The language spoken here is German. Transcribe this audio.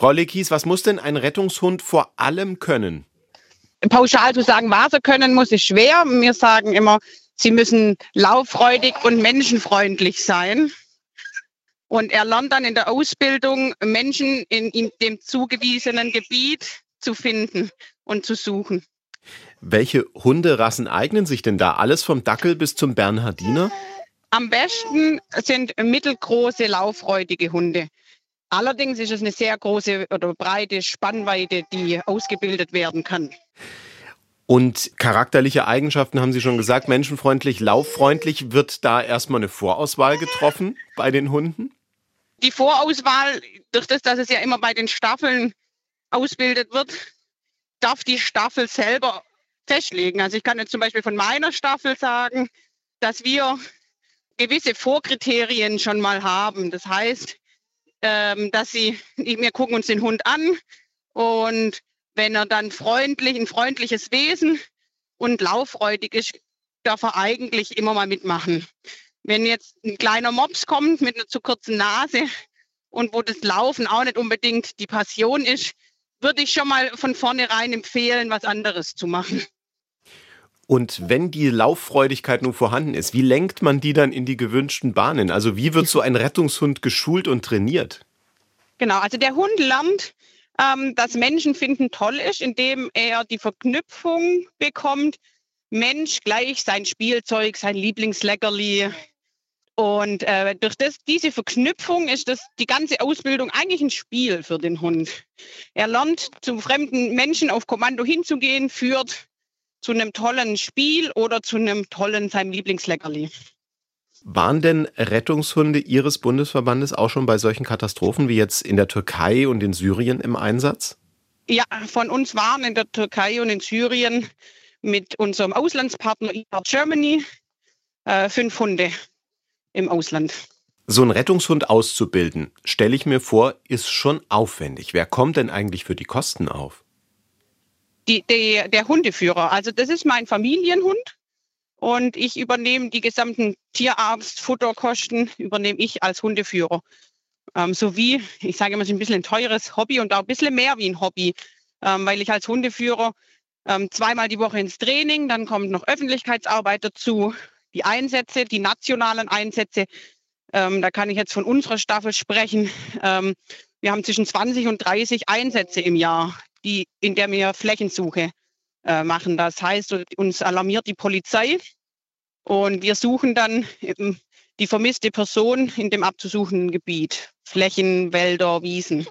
Frau Lekies, was muss denn ein Rettungshund vor allem können? Pauschal zu sagen, was er können muss, ist schwer. Wir sagen immer, sie müssen lauffreudig und menschenfreundlich sein. Und er lernt dann in der Ausbildung, Menschen in, in dem zugewiesenen Gebiet zu finden und zu suchen. Welche Hunderassen eignen sich denn da? Alles vom Dackel bis zum Bernhardiner? Am besten sind mittelgroße, lauffreudige Hunde. Allerdings ist es eine sehr große oder breite Spannweite, die ausgebildet werden kann. Und charakterliche Eigenschaften haben Sie schon gesagt, menschenfreundlich, lauffreundlich. Wird da erstmal eine Vorauswahl getroffen bei den Hunden? Die Vorauswahl, durch das, dass es ja immer bei den Staffeln ausbildet wird, darf die Staffel selber festlegen. Also ich kann jetzt zum Beispiel von meiner Staffel sagen, dass wir gewisse Vorkriterien schon mal haben. Das heißt, ähm, dass sie, wir gucken uns den Hund an und wenn er dann freundlich, ein freundliches Wesen und lauffreudig ist, darf er eigentlich immer mal mitmachen. Wenn jetzt ein kleiner Mops kommt mit einer zu kurzen Nase und wo das Laufen auch nicht unbedingt die Passion ist, würde ich schon mal von vornherein empfehlen, was anderes zu machen. Und wenn die Lauffreudigkeit nun vorhanden ist, wie lenkt man die dann in die gewünschten Bahnen? Also wie wird so ein Rettungshund geschult und trainiert? Genau, also der Hund lernt, ähm, dass Menschenfinden toll ist, indem er die Verknüpfung bekommt, Mensch gleich sein Spielzeug, sein Lieblingsleckerli. Und äh, durch das, diese Verknüpfung ist das die ganze Ausbildung eigentlich ein Spiel für den Hund. Er lernt, zu fremden Menschen auf Kommando hinzugehen, führt zu einem tollen Spiel oder zu einem tollen, seinem Lieblingsleckerli. Waren denn Rettungshunde Ihres Bundesverbandes auch schon bei solchen Katastrophen wie jetzt in der Türkei und in Syrien im Einsatz? Ja, von uns waren in der Türkei und in Syrien mit unserem Auslandspartner ER Germany äh, fünf Hunde im Ausland. So einen Rettungshund auszubilden, stelle ich mir vor, ist schon aufwendig. Wer kommt denn eigentlich für die Kosten auf? Die, die, der Hundeführer. Also das ist mein Familienhund und ich übernehme die gesamten Tierarzt, Futterkosten, übernehme ich als Hundeführer. Ähm, sowie, ich sage immer, es ist ein bisschen ein teures Hobby und auch ein bisschen mehr wie ein Hobby, ähm, weil ich als Hundeführer ähm, zweimal die Woche ins Training, dann kommt noch Öffentlichkeitsarbeit dazu, die Einsätze, die nationalen Einsätze. Ähm, da kann ich jetzt von unserer Staffel sprechen. Ähm, wir haben zwischen 20 und 30 Einsätze im Jahr, die, in der wir Flächensuche äh, machen. Das heißt, uns alarmiert die Polizei und wir suchen dann die vermisste Person in dem abzusuchenden Gebiet. Flächen, Wälder, Wiesen.